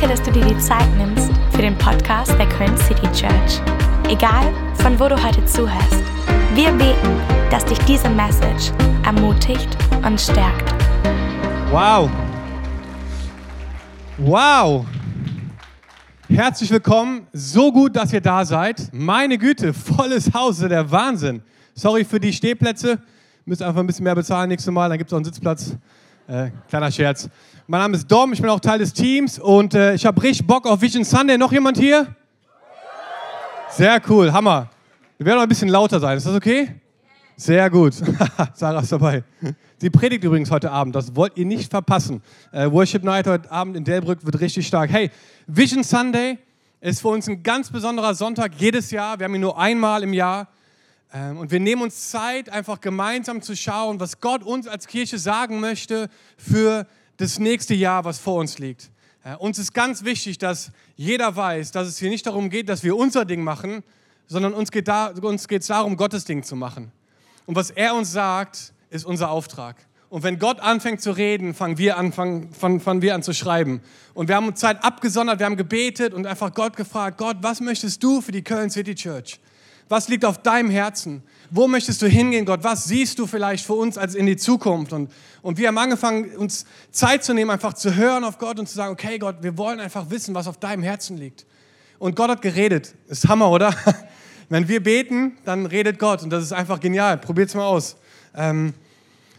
Danke, dass du dir die Zeit nimmst für den Podcast der Köln City Church. Egal, von wo du heute zuhörst, wir beten, dass dich diese Message ermutigt und stärkt. Wow. Wow. Herzlich willkommen. So gut, dass ihr da seid. Meine Güte, volles Haus, der Wahnsinn. Sorry für die Stehplätze. Müsst einfach ein bisschen mehr bezahlen nächstes Mal, dann gibt es auch einen Sitzplatz. Äh, kleiner Scherz. Mein Name ist Dom, ich bin auch Teil des Teams und äh, ich habe richtig Bock auf Vision Sunday. Noch jemand hier? Sehr cool, Hammer. Wir werden noch ein bisschen lauter sein, ist das okay? Sehr gut. Sarah ist dabei. Sie predigt übrigens heute Abend, das wollt ihr nicht verpassen. Äh, Worship Night heute Abend in Delbrück wird richtig stark. Hey, Vision Sunday ist für uns ein ganz besonderer Sonntag jedes Jahr. Wir haben ihn nur einmal im Jahr. Ähm, und wir nehmen uns Zeit, einfach gemeinsam zu schauen, was Gott uns als Kirche sagen möchte für das nächste Jahr, was vor uns liegt. Äh, uns ist ganz wichtig, dass jeder weiß, dass es hier nicht darum geht, dass wir unser Ding machen, sondern uns geht da, es darum, Gottes Ding zu machen. Und was er uns sagt, ist unser Auftrag. Und wenn Gott anfängt zu reden, fangen wir an, fangen, fangen wir an zu schreiben. Und wir haben uns Zeit abgesondert, wir haben gebetet und einfach Gott gefragt, Gott, was möchtest du für die Köln City Church? Was liegt auf deinem Herzen? Wo möchtest du hingehen, Gott? Was siehst du vielleicht für uns als in die Zukunft? Und, und wir haben angefangen, uns Zeit zu nehmen, einfach zu hören auf Gott und zu sagen, okay Gott, wir wollen einfach wissen, was auf deinem Herzen liegt. Und Gott hat geredet. Ist Hammer, oder? Wenn wir beten, dann redet Gott. Und das ist einfach genial. Probiert es mal aus. Ähm,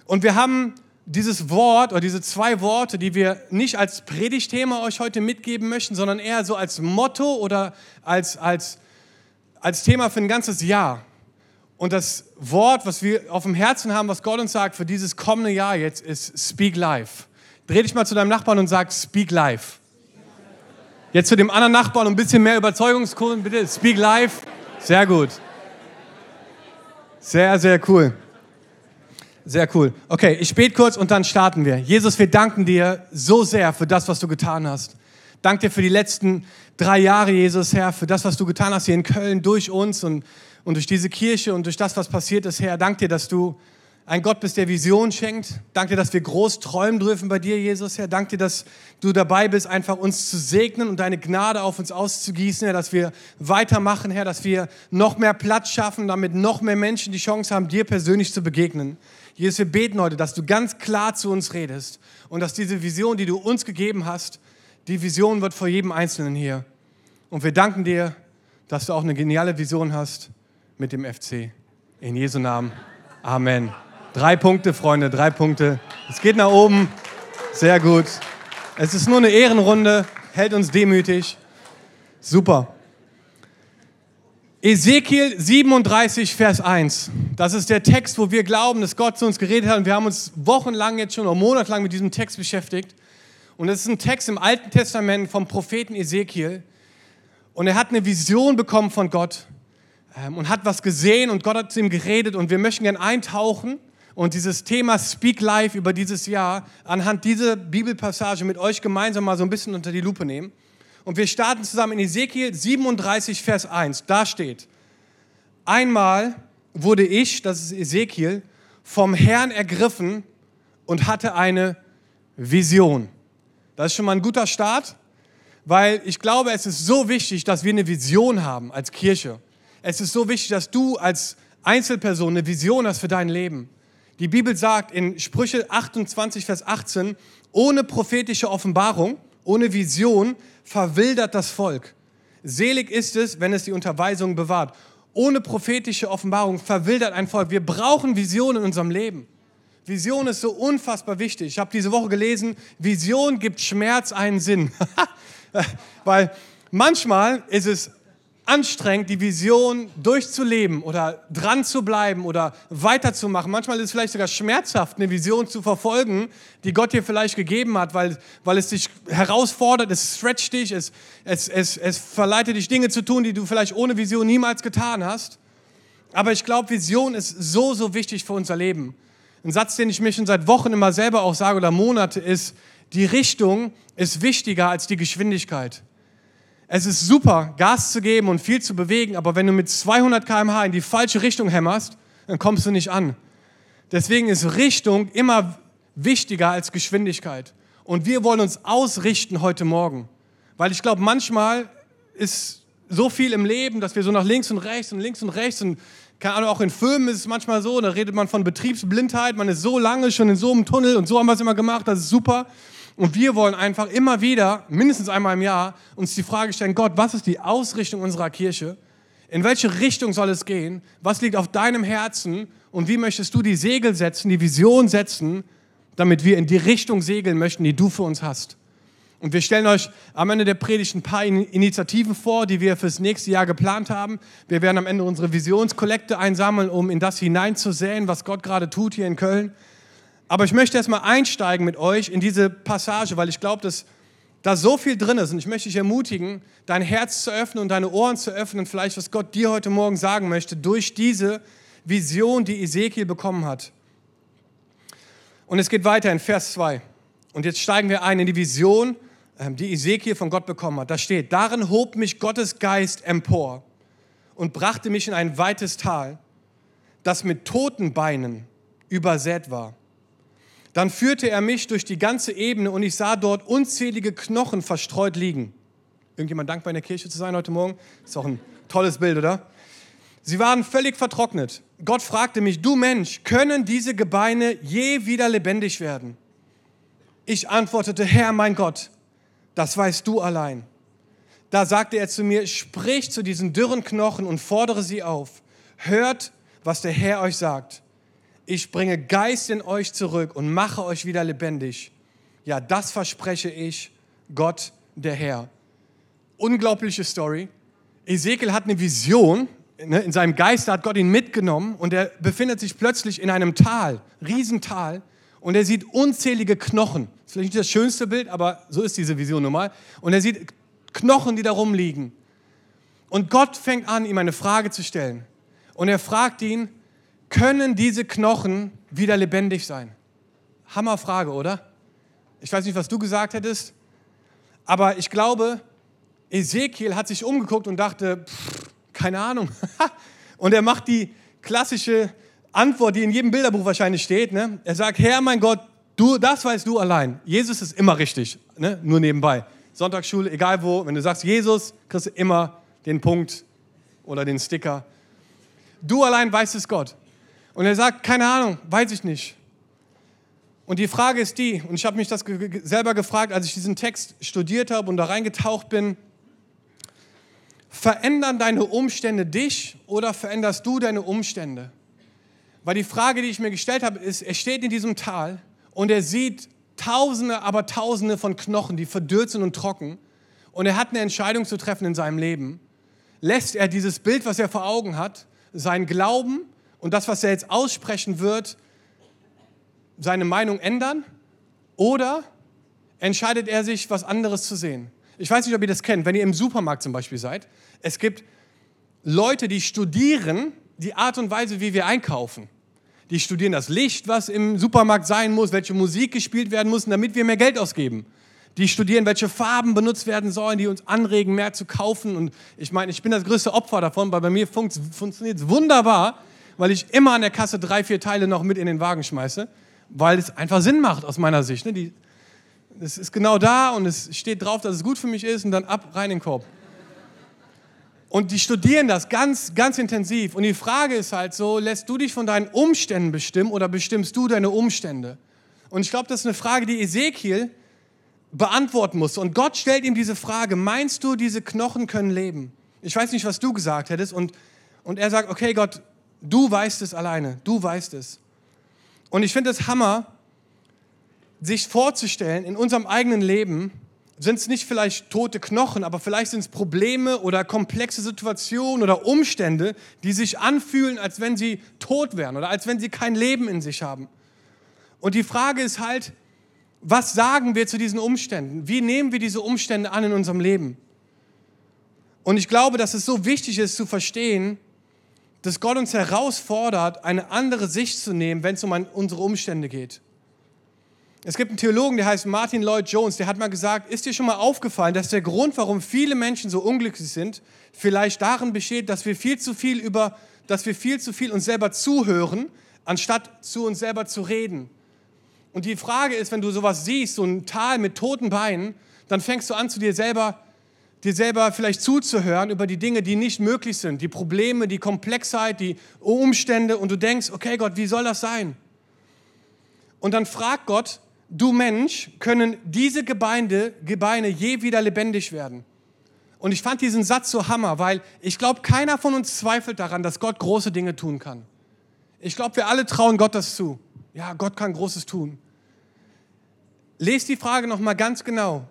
und wir haben dieses Wort oder diese zwei Worte, die wir nicht als Predigtthema euch heute mitgeben möchten, sondern eher so als Motto oder als, als als Thema für ein ganzes Jahr. Und das Wort, was wir auf dem Herzen haben, was Gott uns sagt für dieses kommende Jahr jetzt, ist Speak Life. Dreh dich mal zu deinem Nachbarn und sag Speak Life. Jetzt zu dem anderen Nachbarn ein bisschen mehr Überzeugungskurven, bitte. Speak Life. Sehr gut. Sehr, sehr cool. Sehr cool. Okay, ich bete kurz und dann starten wir. Jesus, wir danken dir so sehr für das, was du getan hast. Dank dir für die letzten drei Jahre, Jesus, Herr, für das, was du getan hast hier in Köln durch uns und, und durch diese Kirche und durch das, was passiert ist, Herr. Dank dir, dass du ein Gott bist, der Vision schenkt. Dank dir, dass wir groß träumen dürfen bei dir, Jesus, Herr. Dank dir, dass du dabei bist, einfach uns zu segnen und deine Gnade auf uns auszugießen, Herr, dass wir weitermachen, Herr, dass wir noch mehr Platz schaffen, damit noch mehr Menschen die Chance haben, dir persönlich zu begegnen. Jesus, wir beten heute, dass du ganz klar zu uns redest und dass diese Vision, die du uns gegeben hast, die Vision wird vor jedem Einzelnen hier. Und wir danken dir, dass du auch eine geniale Vision hast mit dem FC. In Jesu Namen. Amen. Drei Punkte, Freunde, drei Punkte. Es geht nach oben. Sehr gut. Es ist nur eine Ehrenrunde. Hält uns demütig. Super. Ezekiel 37, Vers 1. Das ist der Text, wo wir glauben, dass Gott zu uns geredet hat. Und wir haben uns wochenlang jetzt schon oder monatelang mit diesem Text beschäftigt. Und es ist ein Text im Alten Testament vom Propheten Ezekiel. Und er hat eine Vision bekommen von Gott und hat was gesehen und Gott hat zu ihm geredet. Und wir möchten gerne eintauchen und dieses Thema Speak Life über dieses Jahr anhand dieser Bibelpassage mit euch gemeinsam mal so ein bisschen unter die Lupe nehmen. Und wir starten zusammen in Ezekiel 37, Vers 1. Da steht, einmal wurde ich, das ist Ezekiel, vom Herrn ergriffen und hatte eine Vision. Das ist schon mal ein guter Start, weil ich glaube, es ist so wichtig, dass wir eine Vision haben als Kirche. Es ist so wichtig, dass du als Einzelperson eine Vision hast für dein Leben. Die Bibel sagt in Sprüche 28, Vers 18, ohne prophetische Offenbarung, ohne Vision verwildert das Volk. Selig ist es, wenn es die Unterweisung bewahrt. Ohne prophetische Offenbarung verwildert ein Volk. Wir brauchen Vision in unserem Leben. Vision ist so unfassbar wichtig. Ich habe diese Woche gelesen, Vision gibt Schmerz einen Sinn. Weil manchmal ist es anstrengend, die Vision durchzuleben oder dran zu bleiben oder weiterzumachen. Manchmal ist es vielleicht sogar schmerzhaft, eine Vision zu verfolgen, die Gott dir vielleicht gegeben hat, weil, weil es dich herausfordert, es stretcht dich, es, es, es, es verleitet dich, Dinge zu tun, die du vielleicht ohne Vision niemals getan hast. Aber ich glaube, Vision ist so, so wichtig für unser Leben. Ein Satz, den ich mir schon seit Wochen immer selber auch sage oder Monate ist, die Richtung ist wichtiger als die Geschwindigkeit. Es ist super, Gas zu geben und viel zu bewegen, aber wenn du mit 200 km/h in die falsche Richtung hämmerst, dann kommst du nicht an. Deswegen ist Richtung immer wichtiger als Geschwindigkeit. Und wir wollen uns ausrichten heute Morgen. Weil ich glaube, manchmal ist so viel im Leben, dass wir so nach links und rechts und links und rechts und keine Ahnung, auch in Filmen ist es manchmal so, da redet man von Betriebsblindheit, man ist so lange schon in so einem Tunnel und so haben wir es immer gemacht, das ist super. Und wir wollen einfach immer wieder, mindestens einmal im Jahr, uns die Frage stellen, Gott, was ist die Ausrichtung unserer Kirche? In welche Richtung soll es gehen? Was liegt auf deinem Herzen? Und wie möchtest du die Segel setzen, die Vision setzen, damit wir in die Richtung segeln möchten, die du für uns hast? Und wir stellen euch am Ende der Predigt ein paar Initiativen vor, die wir fürs nächste Jahr geplant haben. Wir werden am Ende unsere Visionskollekte einsammeln, um in das hineinzusäen, was Gott gerade tut hier in Köln. Aber ich möchte erstmal einsteigen mit euch in diese Passage, weil ich glaube, dass da so viel drin ist. Und ich möchte dich ermutigen, dein Herz zu öffnen und deine Ohren zu öffnen, vielleicht was Gott dir heute Morgen sagen möchte, durch diese Vision, die Ezekiel bekommen hat. Und es geht weiter in Vers 2. Und jetzt steigen wir ein in die Vision, ähm, die Ezekiel von Gott bekommen hat. Da steht, darin hob mich Gottes Geist empor und brachte mich in ein weites Tal, das mit toten Beinen übersät war. Dann führte er mich durch die ganze Ebene und ich sah dort unzählige Knochen verstreut liegen. Irgendjemand dankbar in der Kirche zu sein heute Morgen? Ist auch ein tolles Bild, oder? Sie waren völlig vertrocknet. Gott fragte mich, du Mensch, können diese Gebeine je wieder lebendig werden? Ich antwortete, Herr mein Gott, das weißt du allein. Da sagte er zu mir, sprich zu diesen dürren Knochen und fordere sie auf. Hört, was der Herr euch sagt. Ich bringe Geist in euch zurück und mache euch wieder lebendig. Ja, das verspreche ich, Gott, der Herr. Unglaubliche Story. Ezekiel hat eine Vision. Ne, in seinem Geist hat Gott ihn mitgenommen und er befindet sich plötzlich in einem Tal, Riesental und er sieht unzählige Knochen. Das ist vielleicht nicht das schönste Bild, aber so ist diese Vision nun mal. Und er sieht Knochen, die da rumliegen. Und Gott fängt an, ihm eine Frage zu stellen. Und er fragt ihn, können diese Knochen wieder lebendig sein? Hammerfrage, oder? Ich weiß nicht, was du gesagt hättest, aber ich glaube, Ezekiel hat sich umgeguckt und dachte, pff, keine Ahnung. und er macht die klassische Antwort, die in jedem Bilderbuch wahrscheinlich steht. Ne? Er sagt, Herr, mein Gott, du, das weißt du allein. Jesus ist immer richtig, ne? nur nebenbei. Sonntagsschule, egal wo, wenn du sagst Jesus, kriegst du immer den Punkt oder den Sticker. Du allein weißt es Gott. Und er sagt, keine Ahnung, weiß ich nicht. Und die Frage ist die, und ich habe mich das selber gefragt, als ich diesen Text studiert habe und da reingetaucht bin, verändern deine Umstände dich oder veränderst du deine Umstände? Weil die Frage, die ich mir gestellt habe, ist, er steht in diesem Tal und er sieht Tausende, aber Tausende von Knochen, die verdürrt sind und trocken. Und er hat eine Entscheidung zu treffen in seinem Leben. Lässt er dieses Bild, was er vor Augen hat, sein Glauben und das, was er jetzt aussprechen wird, seine Meinung ändern? Oder entscheidet er sich, was anderes zu sehen? Ich weiß nicht, ob ihr das kennt, wenn ihr im Supermarkt zum Beispiel seid. Es gibt Leute, die studieren die Art und Weise, wie wir einkaufen. Die studieren das Licht, was im Supermarkt sein muss, welche Musik gespielt werden muss, damit wir mehr Geld ausgeben. Die studieren, welche Farben benutzt werden sollen, die uns anregen, mehr zu kaufen. Und ich meine, ich bin das größte Opfer davon, weil bei mir funkt, funktioniert es wunderbar, weil ich immer an der Kasse drei, vier Teile noch mit in den Wagen schmeiße, weil es einfach Sinn macht aus meiner Sicht. Ne? Die, es ist genau da und es steht drauf, dass es gut für mich ist und dann ab, rein in den Korb. Und die studieren das ganz, ganz intensiv. Und die Frage ist halt so, lässt du dich von deinen Umständen bestimmen oder bestimmst du deine Umstände? Und ich glaube, das ist eine Frage, die Ezekiel beantworten muss. Und Gott stellt ihm diese Frage, meinst du, diese Knochen können leben? Ich weiß nicht, was du gesagt hättest. Und, und er sagt, okay Gott, du weißt es alleine, du weißt es. Und ich finde es Hammer, sich vorzustellen, in unserem eigenen Leben, sind es nicht vielleicht tote Knochen, aber vielleicht sind es Probleme oder komplexe Situationen oder Umstände, die sich anfühlen, als wenn sie tot wären oder als wenn sie kein Leben in sich haben. Und die Frage ist halt, was sagen wir zu diesen Umständen? Wie nehmen wir diese Umstände an in unserem Leben? Und ich glaube, dass es so wichtig ist zu verstehen, dass Gott uns herausfordert, eine andere Sicht zu nehmen, wenn es um unsere Umstände geht. Es gibt einen Theologen, der heißt Martin Lloyd Jones, der hat mal gesagt, ist dir schon mal aufgefallen, dass der Grund, warum viele Menschen so unglücklich sind, vielleicht darin besteht, dass wir viel zu viel über, dass wir viel zu viel uns selber zuhören, anstatt zu uns selber zu reden. Und die Frage ist, wenn du sowas siehst, so ein Tal mit toten Beinen, dann fängst du an, zu dir selber dir selber vielleicht zuzuhören über die Dinge, die nicht möglich sind, die Probleme, die Komplexheit, die Umstände und du denkst, okay Gott, wie soll das sein? Und dann fragt Gott, du Mensch, können diese Gebeine, Gebeine je wieder lebendig werden? Und ich fand diesen Satz so hammer, weil ich glaube, keiner von uns zweifelt daran, dass Gott große Dinge tun kann. Ich glaube, wir alle trauen Gott das zu. Ja, Gott kann Großes tun. Lest die Frage nochmal ganz genau.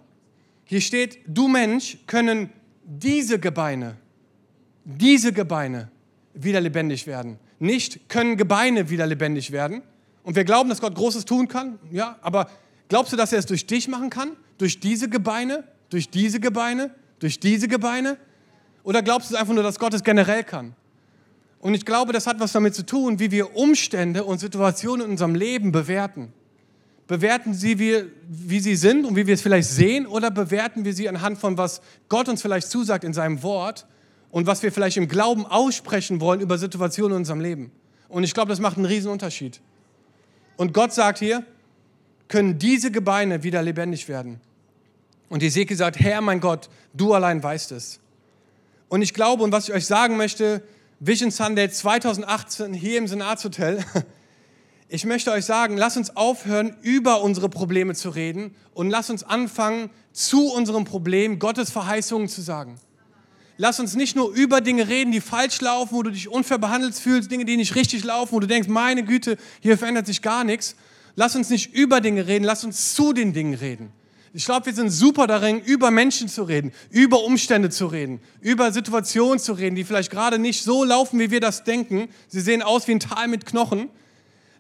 Hier steht, du Mensch, können diese Gebeine, diese Gebeine wieder lebendig werden. Nicht können Gebeine wieder lebendig werden. Und wir glauben, dass Gott Großes tun kann. Ja, aber glaubst du, dass er es durch dich machen kann? Durch diese Gebeine? Durch diese Gebeine? Durch diese Gebeine? Oder glaubst du einfach nur, dass Gott es generell kann? Und ich glaube, das hat was damit zu tun, wie wir Umstände und Situationen in unserem Leben bewerten. Bewerten sie wir, wie sie sind und wie wir es vielleicht sehen, oder bewerten wir sie anhand von, was Gott uns vielleicht zusagt in seinem Wort und was wir vielleicht im Glauben aussprechen wollen über Situationen in unserem Leben? Und ich glaube, das macht einen riesen Unterschied. Und Gott sagt hier, können diese Gebeine wieder lebendig werden. Und Ezekiel sagt, Herr, mein Gott, du allein weißt es. Und ich glaube, und was ich euch sagen möchte, Vision Sunday 2018 hier im Senatshotel, ich möchte euch sagen, lasst uns aufhören, über unsere Probleme zu reden und lasst uns anfangen, zu unserem Problem Gottes Verheißungen zu sagen. Lass uns nicht nur über Dinge reden, die falsch laufen, wo du dich unfair behandelt fühlst, Dinge, die nicht richtig laufen, wo du denkst, meine Güte, hier verändert sich gar nichts. Lass uns nicht über Dinge reden, lass uns zu den Dingen reden. Ich glaube, wir sind super darin, über Menschen zu reden, über Umstände zu reden, über Situationen zu reden, die vielleicht gerade nicht so laufen, wie wir das denken. Sie sehen aus wie ein Tal mit Knochen.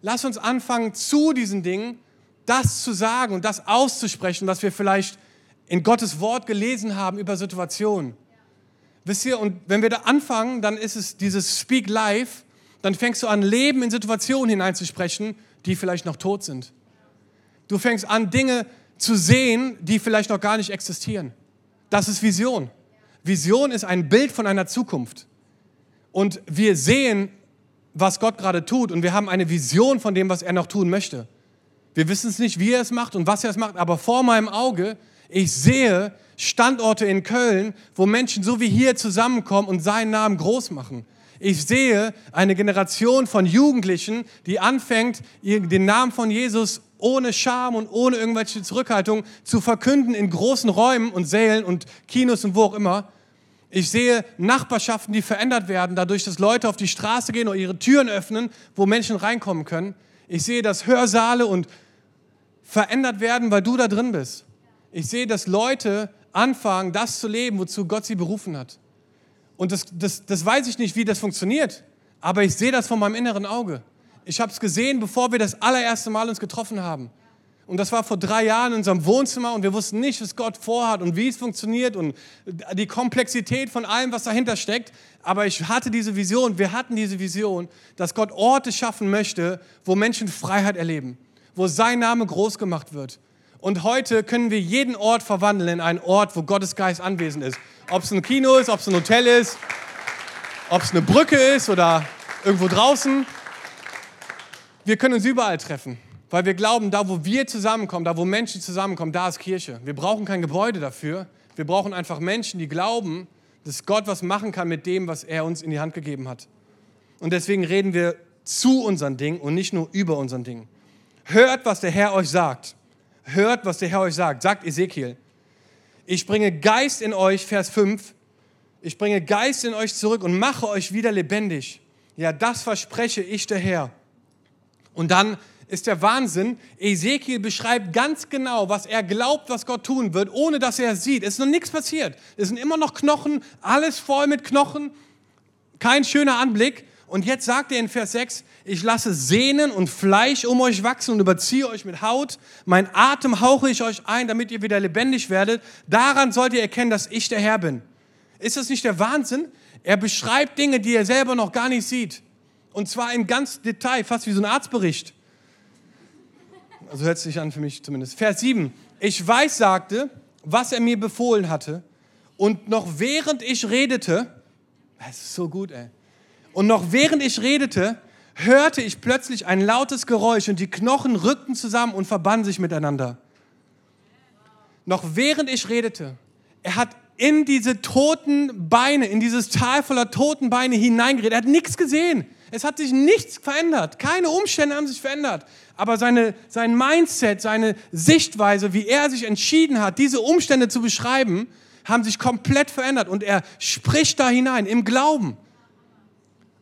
Lass uns anfangen, zu diesen Dingen das zu sagen und das auszusprechen, was wir vielleicht in Gottes Wort gelesen haben über Situationen. Wisst ihr, und wenn wir da anfangen, dann ist es dieses Speak Life, dann fängst du an, Leben in Situationen hineinzusprechen, die vielleicht noch tot sind. Du fängst an, Dinge zu sehen, die vielleicht noch gar nicht existieren. Das ist Vision. Vision ist ein Bild von einer Zukunft. Und wir sehen, was Gott gerade tut und wir haben eine Vision von dem, was er noch tun möchte. Wir wissen es nicht, wie er es macht und was er es macht, aber vor meinem Auge, ich sehe Standorte in Köln, wo Menschen so wie hier zusammenkommen und seinen Namen groß machen. Ich sehe eine Generation von Jugendlichen, die anfängt, den Namen von Jesus ohne Scham und ohne irgendwelche Zurückhaltung zu verkünden in großen Räumen und Sälen und Kinos und wo auch immer. Ich sehe Nachbarschaften, die verändert werden, dadurch, dass Leute auf die Straße gehen oder ihre Türen öffnen, wo Menschen reinkommen können. Ich sehe, dass Hörsaale und verändert werden, weil du da drin bist. Ich sehe, dass Leute anfangen, das zu leben, wozu Gott sie berufen hat. Und das, das, das weiß ich nicht, wie das funktioniert, aber ich sehe das von meinem inneren Auge. Ich habe es gesehen, bevor wir das allererste Mal uns getroffen haben. Und das war vor drei Jahren in unserem Wohnzimmer und wir wussten nicht, was Gott vorhat und wie es funktioniert und die Komplexität von allem, was dahinter steckt. Aber ich hatte diese Vision, wir hatten diese Vision, dass Gott Orte schaffen möchte, wo Menschen Freiheit erleben, wo sein Name groß gemacht wird. Und heute können wir jeden Ort verwandeln in einen Ort, wo Gottes Geist anwesend ist. Ob es ein Kino ist, ob es ein Hotel ist, ob es eine Brücke ist oder irgendwo draußen. Wir können uns überall treffen, weil wir glauben, da wo wir zusammenkommen, da wo Menschen zusammenkommen, da ist Kirche. Wir brauchen kein Gebäude dafür. Wir brauchen einfach Menschen, die glauben, dass Gott was machen kann mit dem, was er uns in die Hand gegeben hat. Und deswegen reden wir zu unseren Dingen und nicht nur über unseren Dingen. Hört, was der Herr euch sagt. Hört, was der Herr euch sagt, sagt Ezekiel. Ich bringe Geist in euch, Vers 5. Ich bringe Geist in euch zurück und mache euch wieder lebendig. Ja, das verspreche ich der Herr. Und dann ist der Wahnsinn. Ezekiel beschreibt ganz genau, was er glaubt, was Gott tun wird, ohne dass er es sieht. Es ist noch nichts passiert. Es sind immer noch Knochen, alles voll mit Knochen. Kein schöner Anblick. Und jetzt sagt er in Vers 6, ich lasse Sehnen und Fleisch um euch wachsen und überziehe euch mit Haut. Mein Atem hauche ich euch ein, damit ihr wieder lebendig werdet. Daran sollt ihr erkennen, dass ich der Herr bin. Ist das nicht der Wahnsinn? Er beschreibt Dinge, die er selber noch gar nicht sieht. Und zwar in ganz Detail, fast wie so ein Arztbericht. Also hört es sich an für mich zumindest. Vers 7. Ich weiß, sagte, was er mir befohlen hatte. Und noch während ich redete, das ist so gut, ey. Und noch während ich redete, hörte ich plötzlich ein lautes Geräusch und die Knochen rückten zusammen und verbanden sich miteinander. Noch während ich redete, er hat in diese toten Beine, in dieses Tal voller toten Beine hineingeredet. Er hat nichts gesehen. Es hat sich nichts verändert. Keine Umstände haben sich verändert. Aber seine, sein Mindset, seine Sichtweise, wie er sich entschieden hat, diese Umstände zu beschreiben, haben sich komplett verändert. Und er spricht da hinein im Glauben.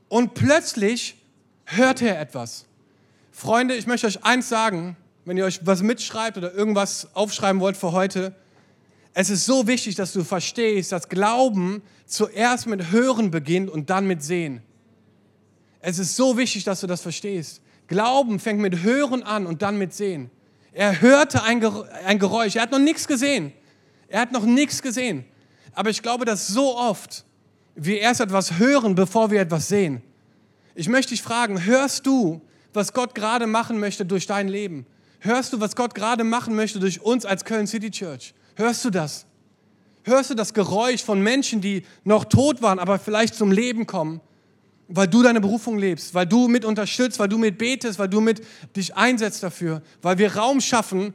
Und plötzlich hört er etwas. Freunde, ich möchte euch eins sagen, wenn ihr euch was mitschreibt oder irgendwas aufschreiben wollt für heute. Es ist so wichtig, dass du verstehst, dass Glauben zuerst mit Hören beginnt und dann mit Sehen. Es ist so wichtig, dass du das verstehst. Glauben fängt mit Hören an und dann mit Sehen. Er hörte ein Geräusch. Er hat noch nichts gesehen. Er hat noch nichts gesehen. Aber ich glaube, dass so oft wir erst etwas hören, bevor wir etwas sehen. Ich möchte dich fragen, hörst du, was Gott gerade machen möchte durch dein Leben? Hörst du, was Gott gerade machen möchte durch uns als Köln City Church? Hörst du das? Hörst du das Geräusch von Menschen, die noch tot waren, aber vielleicht zum Leben kommen? Weil du deine Berufung lebst, weil du mit unterstützt, weil du mit betest, weil du mit dich einsetzt dafür, weil wir Raum schaffen,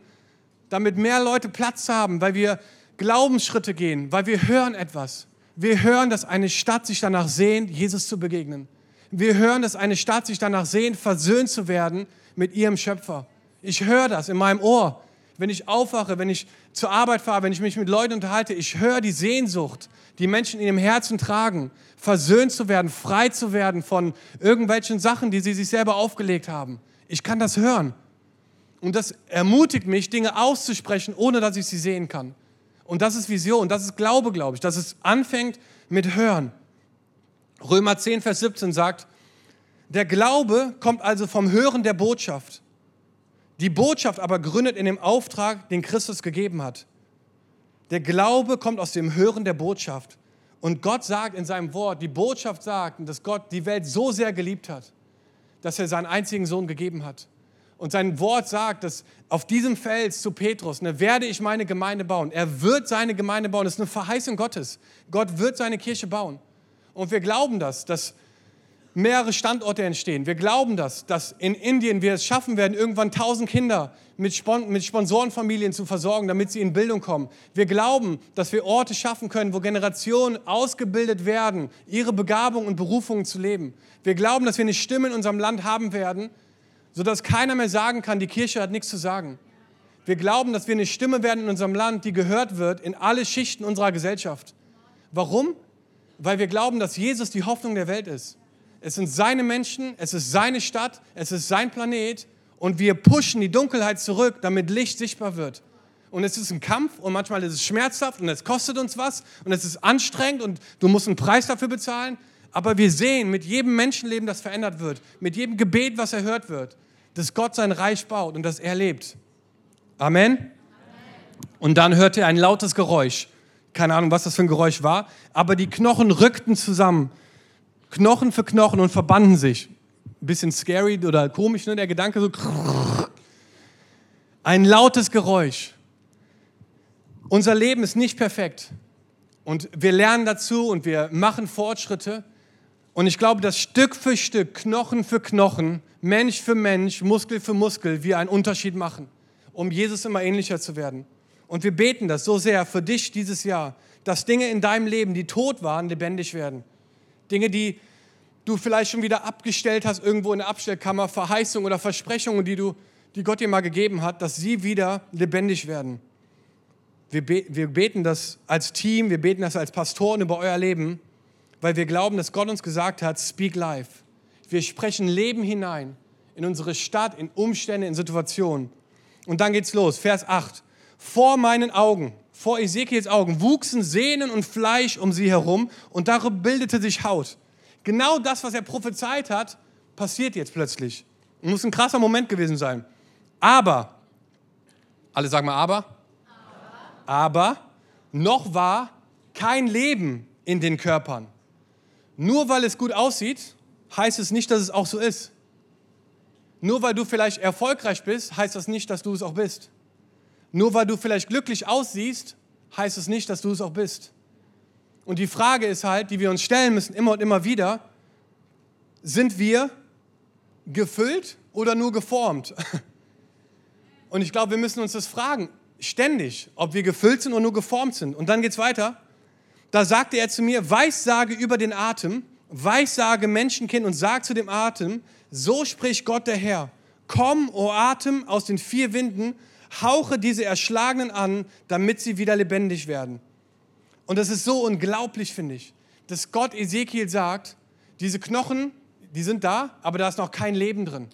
damit mehr Leute Platz haben, weil wir Glaubensschritte gehen, weil wir hören etwas. Wir hören, dass eine Stadt sich danach sehnt, Jesus zu begegnen. Wir hören, dass eine Stadt sich danach sehnt, versöhnt zu werden mit ihrem Schöpfer. Ich höre das in meinem Ohr, wenn ich aufwache, wenn ich zur Arbeit fahre, wenn ich mich mit Leuten unterhalte. Ich höre die Sehnsucht, die Menschen in ihrem Herzen tragen, versöhnt zu werden, frei zu werden von irgendwelchen Sachen, die sie sich selber aufgelegt haben. Ich kann das hören. Und das ermutigt mich, Dinge auszusprechen, ohne dass ich sie sehen kann. Und das ist Vision, das ist Glaube, glaube ich, dass es anfängt mit Hören. Römer 10, Vers 17 sagt, der Glaube kommt also vom Hören der Botschaft. Die Botschaft aber gründet in dem Auftrag, den Christus gegeben hat. Der Glaube kommt aus dem Hören der Botschaft. Und Gott sagt in seinem Wort, die Botschaft sagt, dass Gott die Welt so sehr geliebt hat, dass er seinen einzigen Sohn gegeben hat. Und sein Wort sagt, dass auf diesem Fels zu Petrus ne, werde ich meine Gemeinde bauen. Er wird seine Gemeinde bauen. Das ist eine Verheißung Gottes. Gott wird seine Kirche bauen. Und wir glauben das, dass mehrere Standorte entstehen. Wir glauben das, dass in Indien wir es schaffen werden, irgendwann tausend Kinder mit, Spon mit Sponsorenfamilien zu versorgen, damit sie in Bildung kommen. Wir glauben, dass wir Orte schaffen können, wo Generationen ausgebildet werden, ihre Begabung und Berufungen zu leben. Wir glauben, dass wir eine Stimme in unserem Land haben werden, sodass keiner mehr sagen kann, die Kirche hat nichts zu sagen. Wir glauben, dass wir eine Stimme werden in unserem Land, die gehört wird in alle Schichten unserer Gesellschaft. Warum? Weil wir glauben, dass Jesus die Hoffnung der Welt ist. Es sind seine Menschen, es ist seine Stadt, es ist sein Planet und wir pushen die Dunkelheit zurück, damit Licht sichtbar wird. Und es ist ein Kampf und manchmal ist es schmerzhaft und es kostet uns was und es ist anstrengend und du musst einen Preis dafür bezahlen. Aber wir sehen mit jedem Menschenleben, das verändert wird, mit jedem Gebet, was erhört wird, dass Gott sein Reich baut und dass er lebt. Amen. Und dann hörte er ein lautes Geräusch. Keine Ahnung, was das für ein Geräusch war, aber die Knochen rückten zusammen, Knochen für Knochen und verbanden sich ein bisschen scary oder komisch, ne? der Gedanke so. Ein lautes Geräusch. Unser Leben ist nicht perfekt. Und wir lernen dazu und wir machen Fortschritte. Und ich glaube, dass Stück für Stück, Knochen für Knochen, Mensch für Mensch, Muskel für Muskel, wir einen Unterschied machen, um Jesus immer ähnlicher zu werden. Und wir beten das so sehr für dich dieses Jahr, dass Dinge in deinem Leben, die tot waren, lebendig werden. Dinge, die du vielleicht schon wieder abgestellt hast irgendwo in der Abstellkammer, Verheißungen oder Versprechungen, die, du, die Gott dir mal gegeben hat, dass sie wieder lebendig werden. Wir, be wir beten das als Team, wir beten das als Pastoren über euer Leben, weil wir glauben, dass Gott uns gesagt hat, speak life. Wir sprechen Leben hinein in unsere Stadt, in Umstände, in Situationen. Und dann geht's los, Vers 8. Vor meinen Augen, vor Ezekiels Augen, wuchsen Sehnen und Fleisch um sie herum und darüber bildete sich Haut. Genau das, was er prophezeit hat, passiert jetzt plötzlich. Muss ein krasser Moment gewesen sein. Aber, alle sagen mal aber, aber, aber noch war kein Leben in den Körpern. Nur weil es gut aussieht, heißt es nicht, dass es auch so ist. Nur weil du vielleicht erfolgreich bist, heißt das nicht, dass du es auch bist. Nur weil du vielleicht glücklich aussiehst, heißt es nicht, dass du es auch bist. Und die Frage ist halt, die wir uns stellen müssen, immer und immer wieder, sind wir gefüllt oder nur geformt? Und ich glaube, wir müssen uns das fragen, ständig, ob wir gefüllt sind oder nur geformt sind. Und dann geht es weiter. da sagte er zu mir, Weissage über den Atem, Weissage Menschenkind und sag zu dem Atem, so spricht Gott der Herr, komm, o Atem, aus den vier Winden, hauche diese Erschlagenen an, damit sie wieder lebendig werden. Und das ist so unglaublich, finde ich, dass Gott Ezekiel sagt, diese Knochen, die sind da, aber da ist noch kein Leben drin.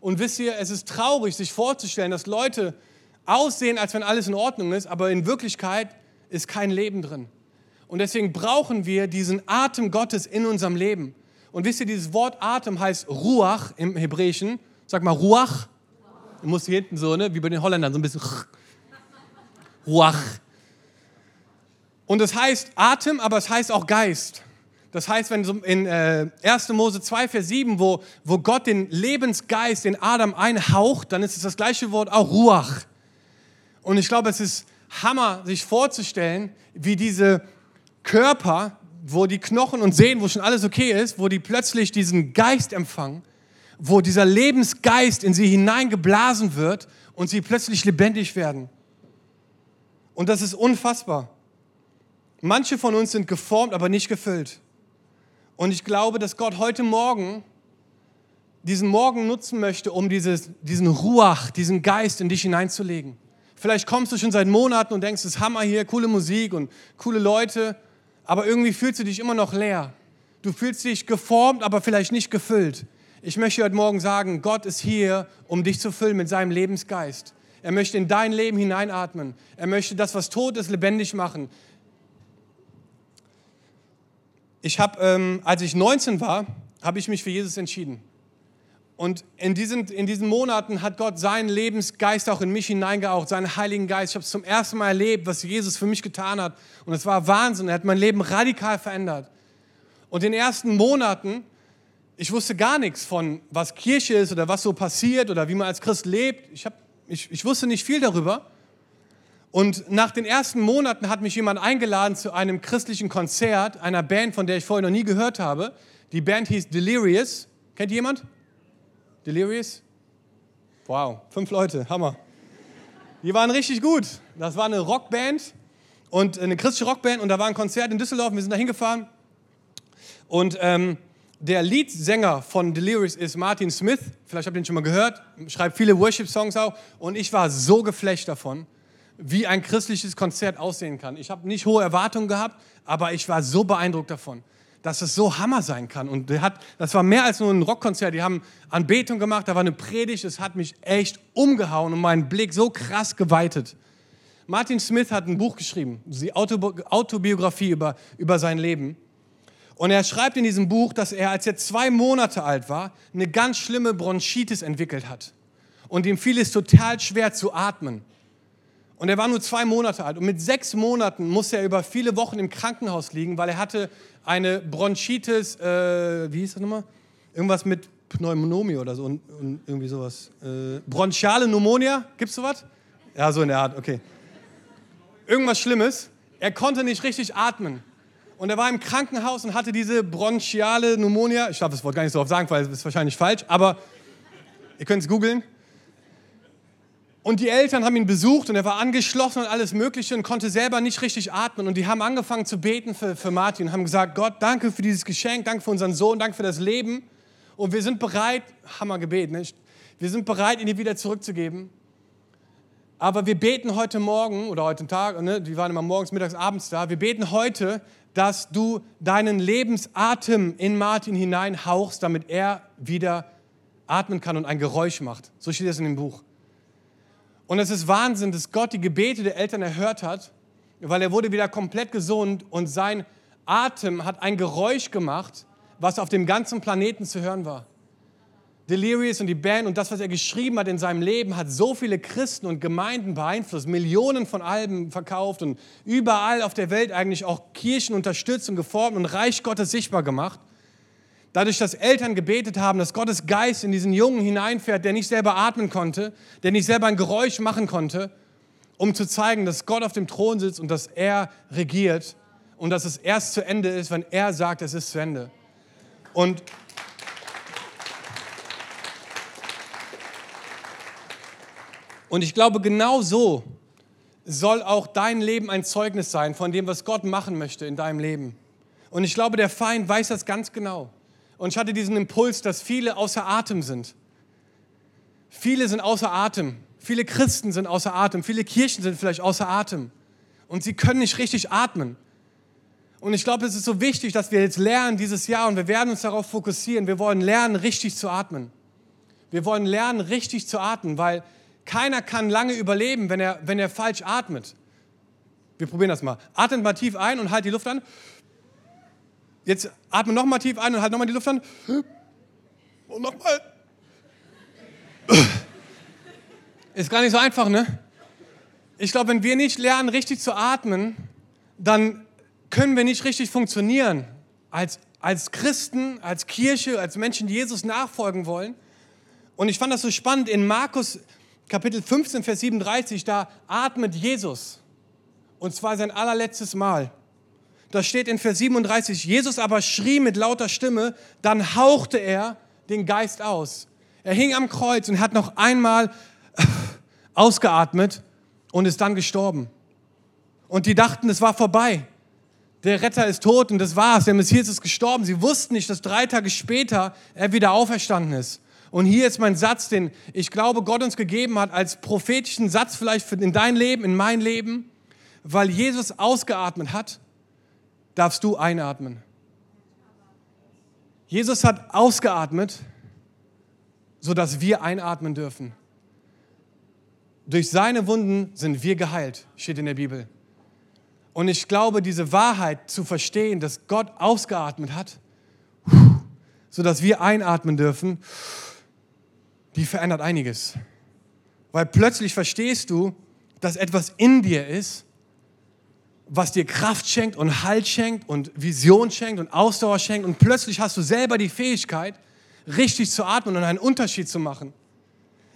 Und wisst ihr, es ist traurig, sich vorzustellen, dass Leute aussehen, als wenn alles in Ordnung ist, aber in Wirklichkeit ist kein Leben drin. Und deswegen brauchen wir diesen Atem Gottes in unserem Leben. Und wisst ihr, dieses Wort Atem heißt Ruach im Hebräischen. Sag mal Ruach. Musst hier hinten so, ne, wie bei den Holländern, so ein bisschen Ruach. Und es heißt Atem, aber es heißt auch Geist. Das heißt, wenn in äh, 1. Mose 2, Vers 7, wo, wo Gott den Lebensgeist in Adam einhaucht, dann ist es das gleiche Wort auch Ruach. Und ich glaube, es ist Hammer, sich vorzustellen, wie diese Körper, wo die Knochen und Sehnen, wo schon alles okay ist, wo die plötzlich diesen Geist empfangen, wo dieser Lebensgeist in sie hineingeblasen wird und sie plötzlich lebendig werden. Und das ist unfassbar. Manche von uns sind geformt, aber nicht gefüllt. Und ich glaube, dass Gott heute Morgen diesen Morgen nutzen möchte, um dieses, diesen Ruach, diesen Geist in dich hineinzulegen. Vielleicht kommst du schon seit Monaten und denkst, es ist Hammer hier, coole Musik und coole Leute, aber irgendwie fühlst du dich immer noch leer. Du fühlst dich geformt, aber vielleicht nicht gefüllt. Ich möchte heute Morgen sagen, Gott ist hier, um dich zu füllen mit seinem Lebensgeist. Er möchte in dein Leben hineinatmen. Er möchte das, was tot ist, lebendig machen. Ich habe, ähm, als ich 19 war, habe ich mich für Jesus entschieden. Und in diesen, in diesen Monaten hat Gott seinen Lebensgeist auch in mich hineingehaucht, seinen Heiligen Geist. Ich habe es zum ersten Mal erlebt, was Jesus für mich getan hat. Und es war Wahnsinn. Er hat mein Leben radikal verändert. Und in den ersten Monaten, ich wusste gar nichts von, was Kirche ist oder was so passiert oder wie man als Christ lebt. Ich, hab, ich, ich wusste nicht viel darüber. Und nach den ersten Monaten hat mich jemand eingeladen zu einem christlichen Konzert einer Band, von der ich vorher noch nie gehört habe. Die Band hieß Delirious. Kennt jemand? Delirious? Wow, fünf Leute, Hammer. Die waren richtig gut. Das war eine Rockband und eine christliche Rockband und da war ein Konzert in Düsseldorf. Wir sind da hingefahren und ähm, der Leadsänger von Delirious ist Martin Smith. Vielleicht habt ihr ihn schon mal gehört. Schreibt viele Worship-Songs auch und ich war so geflecht davon wie ein christliches Konzert aussehen kann. Ich habe nicht hohe Erwartungen gehabt, aber ich war so beeindruckt davon, dass es so Hammer sein kann. Und der hat, das war mehr als nur ein Rockkonzert. Die haben Anbetung gemacht, da war eine Predigt, es hat mich echt umgehauen und meinen Blick so krass geweitet. Martin Smith hat ein Buch geschrieben, die Autobiografie über, über sein Leben. Und er schreibt in diesem Buch, dass er, als er zwei Monate alt war, eine ganz schlimme Bronchitis entwickelt hat. Und ihm fiel es total schwer zu atmen. Und er war nur zwei Monate alt. Und mit sechs Monaten musste er über viele Wochen im Krankenhaus liegen, weil er hatte eine Bronchitis, äh, wie hieß das nochmal? Irgendwas mit Pneumonie oder so und, und irgendwie sowas. Äh, bronchiale Pneumonia, gibt's sowas? Ja, so in der Art, okay. Irgendwas Schlimmes. Er konnte nicht richtig atmen. Und er war im Krankenhaus und hatte diese bronchiale Pneumonia. Ich darf das Wort gar nicht so oft sagen, weil es ist wahrscheinlich falsch, aber ihr könnt es googeln. Und die Eltern haben ihn besucht und er war angeschlossen und alles Mögliche und konnte selber nicht richtig atmen. Und die haben angefangen zu beten für, für Martin und haben gesagt, Gott, danke für dieses Geschenk, danke für unseren Sohn, danke für das Leben. Und wir sind bereit, Hammer gebeten, wir sind bereit, ihn dir wieder zurückzugeben. Aber wir beten heute Morgen oder heute Tag, ne, die waren immer morgens, mittags, abends da, wir beten heute, dass du deinen Lebensatem in Martin hineinhauchst, damit er wieder atmen kann und ein Geräusch macht. So steht es in dem Buch. Und es ist Wahnsinn, dass Gott die Gebete der Eltern erhört hat, weil er wurde wieder komplett gesund und sein Atem hat ein Geräusch gemacht, was auf dem ganzen Planeten zu hören war. Delirious und die Band und das, was er geschrieben hat in seinem Leben, hat so viele Christen und Gemeinden beeinflusst, Millionen von Alben verkauft und überall auf der Welt eigentlich auch Kirchen unterstützt und geformt und Reich Gottes sichtbar gemacht. Dadurch, dass Eltern gebetet haben, dass Gottes Geist in diesen Jungen hineinfährt, der nicht selber atmen konnte, der nicht selber ein Geräusch machen konnte, um zu zeigen, dass Gott auf dem Thron sitzt und dass er regiert und dass es erst zu Ende ist, wenn er sagt, es ist zu Ende. Und Und ich glaube, genau so soll auch dein Leben ein Zeugnis sein von dem, was Gott machen möchte in deinem Leben. Und ich glaube, der Feind weiß das ganz genau. Und ich hatte diesen Impuls, dass viele außer Atem sind. Viele sind außer Atem. Viele Christen sind außer Atem. Viele Kirchen sind vielleicht außer Atem. Und sie können nicht richtig atmen. Und ich glaube, es ist so wichtig, dass wir jetzt lernen dieses Jahr und wir werden uns darauf fokussieren. Wir wollen lernen, richtig zu atmen. Wir wollen lernen, richtig zu atmen, weil keiner kann lange überleben, wenn er, wenn er falsch atmet. Wir probieren das mal. Atmet mal tief ein und halt die Luft an. Jetzt atme nochmal tief ein und halt nochmal die Luft an. Und nochmal. Ist gar nicht so einfach, ne? Ich glaube, wenn wir nicht lernen, richtig zu atmen, dann können wir nicht richtig funktionieren als, als Christen, als Kirche, als Menschen, die Jesus nachfolgen wollen. Und ich fand das so spannend in Markus Kapitel 15, Vers 37, da atmet Jesus. Und zwar sein allerletztes Mal. Da steht in Vers 37, Jesus aber schrie mit lauter Stimme, dann hauchte er den Geist aus. Er hing am Kreuz und hat noch einmal ausgeatmet und ist dann gestorben. Und die dachten, es war vorbei. Der Retter ist tot und das war's. Der Messias ist gestorben. Sie wussten nicht, dass drei Tage später er wieder auferstanden ist. Und hier ist mein Satz, den ich glaube, Gott uns gegeben hat, als prophetischen Satz vielleicht in dein Leben, in mein Leben. Weil Jesus ausgeatmet hat, darfst du einatmen. Jesus hat ausgeatmet, sodass wir einatmen dürfen. Durch seine Wunden sind wir geheilt, steht in der Bibel. Und ich glaube, diese Wahrheit zu verstehen, dass Gott ausgeatmet hat, sodass wir einatmen dürfen, die verändert einiges. Weil plötzlich verstehst du, dass etwas in dir ist, was dir Kraft schenkt und Halt schenkt und Vision schenkt und Ausdauer schenkt. Und plötzlich hast du selber die Fähigkeit, richtig zu atmen und einen Unterschied zu machen.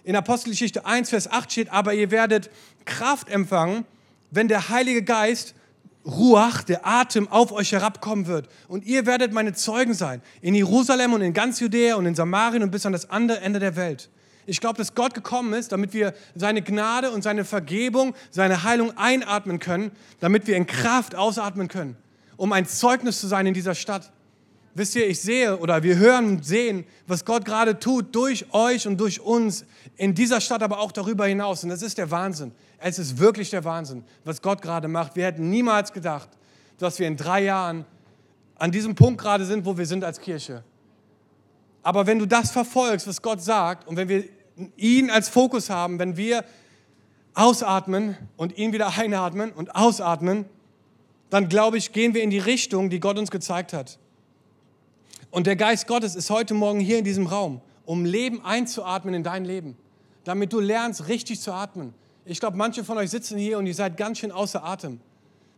In Apostelgeschichte 1, Vers 8 steht, aber ihr werdet Kraft empfangen, wenn der Heilige Geist Ruach, der Atem, auf euch herabkommen wird. Und ihr werdet meine Zeugen sein. In Jerusalem und in ganz Judäa und in Samarien und bis an das andere Ende der Welt. Ich glaube, dass Gott gekommen ist, damit wir seine Gnade und seine Vergebung, seine Heilung einatmen können, damit wir in Kraft ausatmen können, um ein Zeugnis zu sein in dieser Stadt. Wisst ihr, ich sehe oder wir hören und sehen, was Gott gerade tut durch euch und durch uns in dieser Stadt, aber auch darüber hinaus. Und das ist der Wahnsinn. Es ist wirklich der Wahnsinn, was Gott gerade macht. Wir hätten niemals gedacht, dass wir in drei Jahren an diesem Punkt gerade sind, wo wir sind als Kirche. Aber wenn du das verfolgst, was Gott sagt, und wenn wir ihn als Fokus haben, wenn wir ausatmen und ihn wieder einatmen und ausatmen, dann glaube ich, gehen wir in die Richtung, die Gott uns gezeigt hat. Und der Geist Gottes ist heute Morgen hier in diesem Raum, um Leben einzuatmen in dein Leben, damit du lernst, richtig zu atmen, ich glaube, manche von euch sitzen hier und ihr seid ganz schön außer Atem.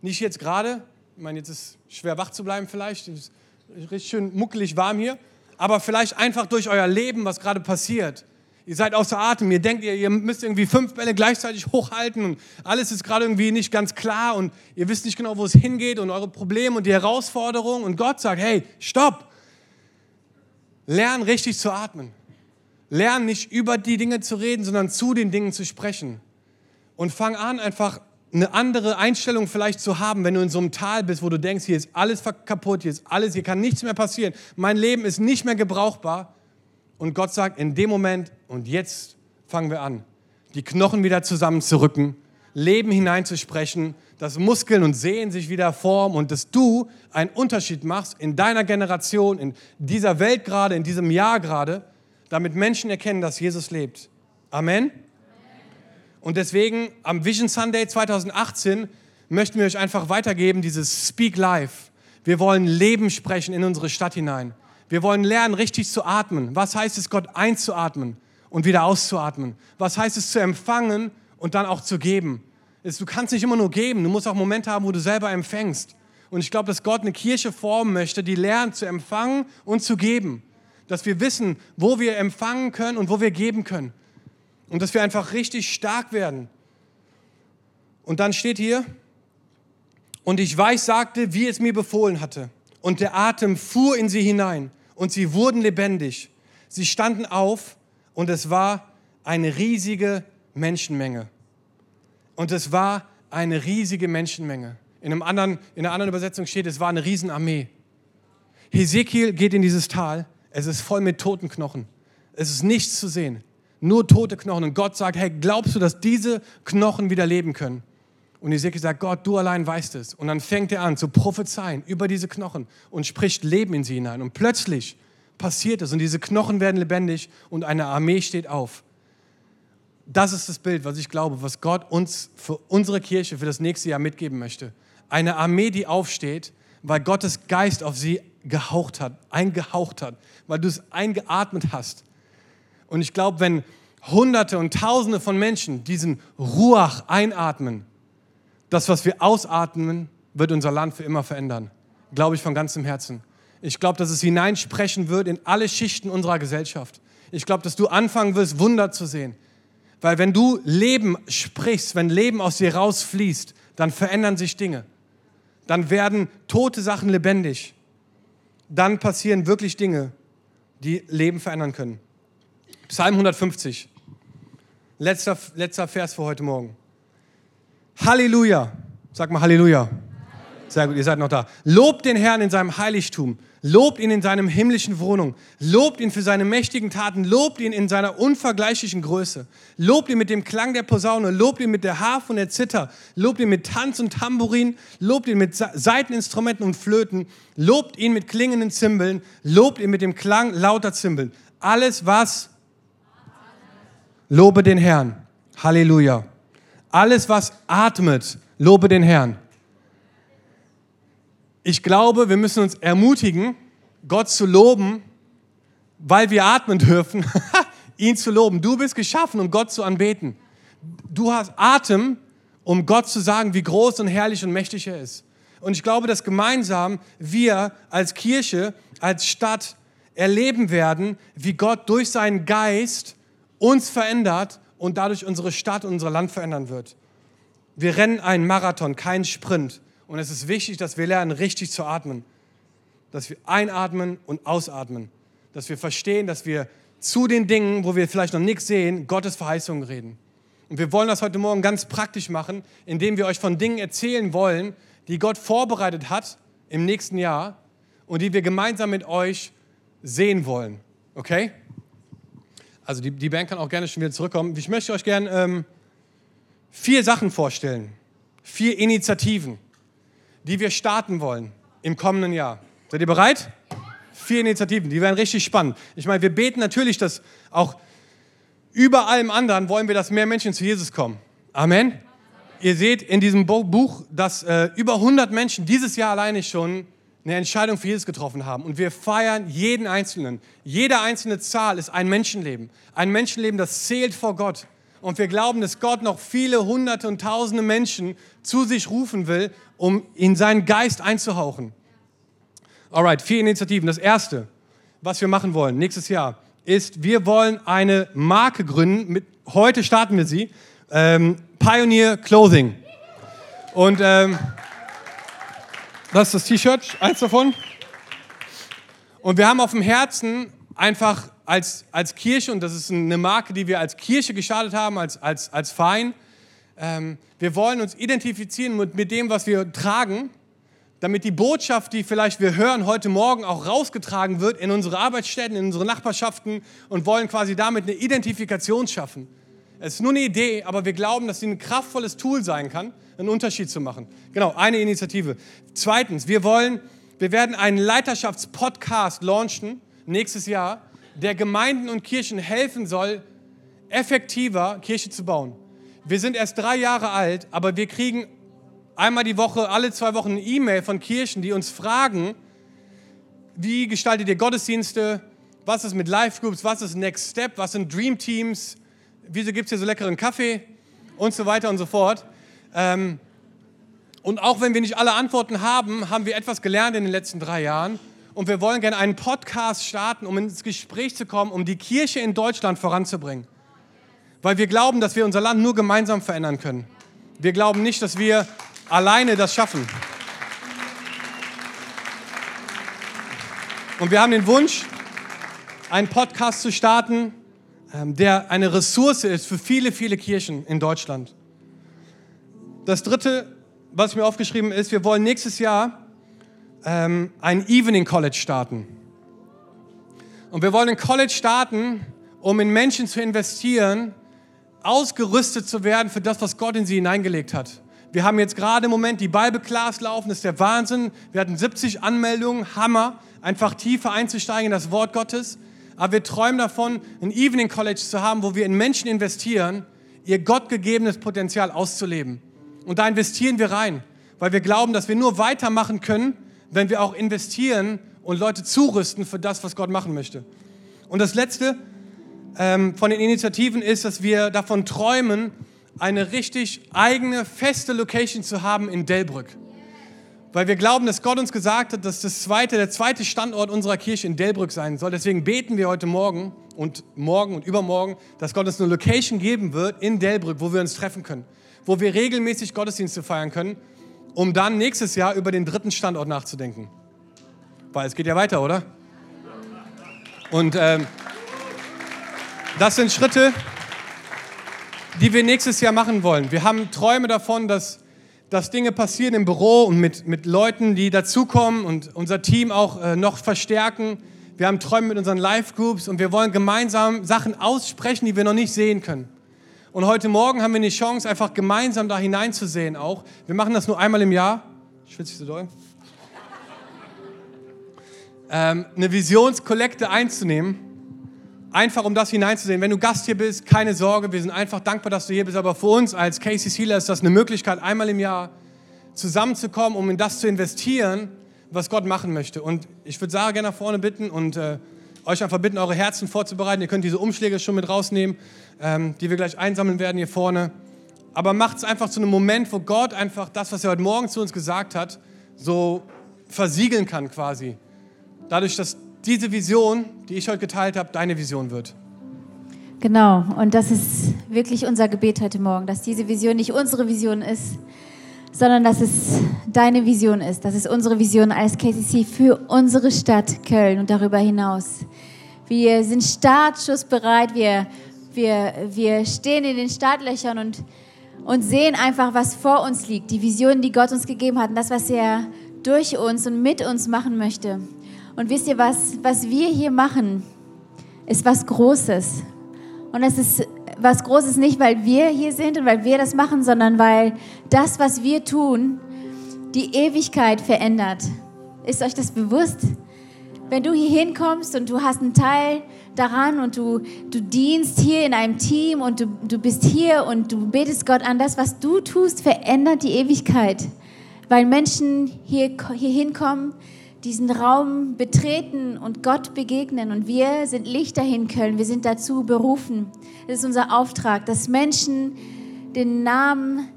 Nicht jetzt gerade, ich meine, jetzt ist es schwer wach zu bleiben vielleicht, es ist richtig schön muckelig warm hier, aber vielleicht einfach durch euer Leben, was gerade passiert. Ihr seid außer Atem, ihr denkt, ihr, ihr müsst irgendwie fünf Bälle gleichzeitig hochhalten und alles ist gerade irgendwie nicht ganz klar und ihr wisst nicht genau, wo es hingeht und eure Probleme und die Herausforderungen und Gott sagt, hey, stopp! Lern richtig zu atmen. Lern nicht über die Dinge zu reden, sondern zu den Dingen zu sprechen und fang an, einfach eine andere Einstellung vielleicht zu haben, wenn du in so einem Tal bist, wo du denkst, hier ist alles kaputt, hier ist alles, hier kann nichts mehr passieren, mein Leben ist nicht mehr gebrauchbar. Und Gott sagt, in dem Moment und jetzt fangen wir an, die Knochen wieder zusammenzurücken, Leben hineinzusprechen, dass Muskeln und Sehnen sich wieder formen und dass du einen Unterschied machst in deiner Generation, in dieser Welt gerade, in diesem Jahr gerade, damit Menschen erkennen, dass Jesus lebt. Amen. Und deswegen am Vision Sunday 2018 möchten wir euch einfach weitergeben, dieses Speak Life. Wir wollen Leben sprechen in unsere Stadt hinein. Wir wollen lernen, richtig zu atmen. Was heißt es, Gott einzuatmen und wieder auszuatmen? Was heißt es, zu empfangen und dann auch zu geben? Du kannst nicht immer nur geben, du musst auch Momente haben, wo du selber empfängst. Und ich glaube, dass Gott eine Kirche formen möchte, die lernt zu empfangen und zu geben. Dass wir wissen, wo wir empfangen können und wo wir geben können. Und dass wir einfach richtig stark werden. Und dann steht hier, und ich weiß, sagte, wie es mir befohlen hatte. Und der Atem fuhr in sie hinein und sie wurden lebendig. Sie standen auf und es war eine riesige Menschenmenge. Und es war eine riesige Menschenmenge. In, einem anderen, in einer anderen Übersetzung steht, es war eine Riesenarmee. Hesekiel geht in dieses Tal, es ist voll mit toten Knochen. Es ist nichts zu sehen, nur tote Knochen. Und Gott sagt, hey, glaubst du, dass diese Knochen wieder leben können? Und Hesekiel sagt, Gott, du allein weißt es. Und dann fängt er an zu prophezeien über diese Knochen und spricht Leben in sie hinein. Und plötzlich passiert es und diese Knochen werden lebendig und eine Armee steht auf. Das ist das Bild, was ich glaube, was Gott uns für unsere Kirche für das nächste Jahr mitgeben möchte. Eine Armee, die aufsteht, weil Gottes Geist auf sie gehaucht hat, eingehaucht hat, weil du es eingeatmet hast. Und ich glaube, wenn Hunderte und Tausende von Menschen diesen Ruach einatmen, das, was wir ausatmen, wird unser Land für immer verändern. Glaube ich von ganzem Herzen. Ich glaube, dass es hineinsprechen wird in alle Schichten unserer Gesellschaft. Ich glaube, dass du anfangen wirst, Wunder zu sehen. Weil wenn du Leben sprichst, wenn Leben aus dir rausfließt, dann verändern sich Dinge. Dann werden tote Sachen lebendig. Dann passieren wirklich Dinge, die Leben verändern können. Psalm 150. Letzter, letzter Vers für heute Morgen. Halleluja. Sag mal Halleluja. Sehr gut, ihr seid noch da. Lobt den Herrn in seinem Heiligtum. Lobt ihn in seinem himmlischen Wohnung. Lobt ihn für seine mächtigen Taten. Lobt ihn in seiner unvergleichlichen Größe. Lobt ihn mit dem Klang der Posaune. Lobt ihn mit der Harfe und der Zither. Lobt ihn mit Tanz und Tambourin. Lobt ihn mit Saiteninstrumenten und Flöten. Lobt ihn mit klingenden Zimbeln. Lobt ihn mit dem Klang lauter Zimbeln. Alles was? Lobe den Herrn. Halleluja. Alles was atmet, lobe den Herrn. Ich glaube, wir müssen uns ermutigen, Gott zu loben, weil wir atmen dürfen, ihn zu loben. Du bist geschaffen, um Gott zu anbeten. Du hast Atem, um Gott zu sagen, wie groß und herrlich und mächtig er ist. Und ich glaube, dass gemeinsam wir als Kirche, als Stadt erleben werden, wie Gott durch seinen Geist uns verändert und dadurch unsere Stadt und unser Land verändern wird. Wir rennen einen Marathon, keinen Sprint. Und es ist wichtig, dass wir lernen, richtig zu atmen. Dass wir einatmen und ausatmen. Dass wir verstehen, dass wir zu den Dingen, wo wir vielleicht noch nichts sehen, Gottes Verheißungen reden. Und wir wollen das heute Morgen ganz praktisch machen, indem wir euch von Dingen erzählen wollen, die Gott vorbereitet hat im nächsten Jahr und die wir gemeinsam mit euch sehen wollen. Okay? Also die, die Band kann auch gerne schon wieder zurückkommen. Ich möchte euch gerne ähm, vier Sachen vorstellen. Vier Initiativen die wir starten wollen im kommenden Jahr. Seid ihr bereit? Vier Initiativen, die werden richtig spannend. Ich meine, wir beten natürlich, dass auch über allem anderen wollen wir, dass mehr Menschen zu Jesus kommen. Amen. Ihr seht in diesem Buch, dass äh, über 100 Menschen dieses Jahr alleine schon eine Entscheidung für Jesus getroffen haben. Und wir feiern jeden Einzelnen. Jede einzelne Zahl ist ein Menschenleben. Ein Menschenleben, das zählt vor Gott. Und wir glauben, dass Gott noch viele hunderte und tausende Menschen zu sich rufen will, um in seinen Geist einzuhauchen. Alright, vier Initiativen. Das erste, was wir machen wollen nächstes Jahr, ist, wir wollen eine Marke gründen. Mit, heute starten wir sie. Ähm, Pioneer Clothing. Und ähm, das ist das T-Shirt, eins davon. Und wir haben auf dem Herzen einfach als, als Kirche, und das ist eine Marke, die wir als Kirche gestartet haben, als, als, als Verein, ähm, wir wollen uns identifizieren mit, mit dem, was wir tragen, damit die Botschaft, die vielleicht wir hören heute Morgen, auch rausgetragen wird in unsere Arbeitsstätten, in unsere Nachbarschaften und wollen quasi damit eine Identifikation schaffen. Es ist nur eine Idee, aber wir glauben, dass sie ein kraftvolles Tool sein kann, einen Unterschied zu machen. Genau, eine Initiative. Zweitens, wir wollen, wir werden einen Leiterschaftspodcast launchen nächstes Jahr, der Gemeinden und Kirchen helfen soll, effektiver Kirche zu bauen. Wir sind erst drei Jahre alt, aber wir kriegen einmal die Woche, alle zwei Wochen eine E-Mail von Kirchen, die uns fragen, wie gestaltet ihr Gottesdienste, was ist mit Live Groups, was ist Next Step, was sind Dream Teams, wieso gibt es hier so leckeren Kaffee und so weiter und so fort. Ähm, und auch wenn wir nicht alle Antworten haben, haben wir etwas gelernt in den letzten drei Jahren. Und wir wollen gerne einen Podcast starten, um ins Gespräch zu kommen, um die Kirche in Deutschland voranzubringen weil wir glauben, dass wir unser Land nur gemeinsam verändern können. Wir glauben nicht, dass wir alleine das schaffen. Und wir haben den Wunsch, einen Podcast zu starten, ähm, der eine Ressource ist für viele, viele Kirchen in Deutschland. Das dritte, was mir aufgeschrieben ist, wir wollen nächstes Jahr ähm, ein Evening College starten. Und wir wollen ein College starten, um in Menschen zu investieren, ausgerüstet zu werden für das, was Gott in sie hineingelegt hat. Wir haben jetzt gerade im Moment die Bible Class laufen, das ist der Wahnsinn. Wir hatten 70 Anmeldungen, Hammer, einfach tiefer einzusteigen in das Wort Gottes. Aber wir träumen davon, ein Evening College zu haben, wo wir in Menschen investieren, ihr gottgegebenes Potenzial auszuleben. Und da investieren wir rein, weil wir glauben, dass wir nur weitermachen können, wenn wir auch investieren und Leute zurüsten für das, was Gott machen möchte. Und das Letzte ähm, von den Initiativen ist, dass wir davon träumen, eine richtig eigene, feste Location zu haben in Delbrück. Weil wir glauben, dass Gott uns gesagt hat, dass das zweite, der zweite Standort unserer Kirche in Delbrück sein soll. Deswegen beten wir heute Morgen und morgen und übermorgen, dass Gott uns eine Location geben wird in Delbrück, wo wir uns treffen können, wo wir regelmäßig Gottesdienste feiern können, um dann nächstes Jahr über den dritten Standort nachzudenken. Weil es geht ja weiter, oder? Und ähm, das sind Schritte, die wir nächstes Jahr machen wollen. Wir haben Träume davon, dass, dass Dinge passieren im Büro und mit, mit Leuten, die dazukommen und unser Team auch äh, noch verstärken. Wir haben Träume mit unseren Live-Groups und wir wollen gemeinsam Sachen aussprechen, die wir noch nicht sehen können. Und heute Morgen haben wir die Chance, einfach gemeinsam da hineinzusehen auch. Wir machen das nur einmal im Jahr. Schwitze ich so doll? Ähm, eine Visionskollekte einzunehmen. Einfach um das hineinzusehen. Wenn du Gast hier bist, keine Sorge, wir sind einfach dankbar, dass du hier bist. Aber für uns als Casey Sealer ist das eine Möglichkeit, einmal im Jahr zusammenzukommen, um in das zu investieren, was Gott machen möchte. Und ich würde Sarah gerne nach vorne bitten und äh, euch einfach bitten, eure Herzen vorzubereiten. Ihr könnt diese Umschläge schon mit rausnehmen, ähm, die wir gleich einsammeln werden hier vorne. Aber macht es einfach zu einem Moment, wo Gott einfach das, was er heute Morgen zu uns gesagt hat, so versiegeln kann quasi. Dadurch, dass diese Vision, die ich heute geteilt habe, deine Vision wird. Genau, und das ist wirklich unser Gebet heute Morgen, dass diese Vision nicht unsere Vision ist, sondern dass es deine Vision ist. Das ist unsere Vision als KCC für unsere Stadt Köln und darüber hinaus. Wir sind startschussbereit, wir, wir, wir stehen in den Startlöchern und, und sehen einfach, was vor uns liegt. Die Vision, die Gott uns gegeben hat und das, was er durch uns und mit uns machen möchte. Und wisst ihr was, was wir hier machen, ist was Großes. Und es ist was Großes nicht, weil wir hier sind und weil wir das machen, sondern weil das, was wir tun, die Ewigkeit verändert. Ist euch das bewusst? Wenn du hier hinkommst und du hast einen Teil daran und du, du dienst hier in einem Team und du, du bist hier und du betest Gott an, das, was du tust, verändert die Ewigkeit. Weil Menschen hier, hier hinkommen, diesen Raum betreten und Gott begegnen. Und wir sind Lichter in Köln. Wir sind dazu berufen. Das ist unser Auftrag, dass Menschen den Namen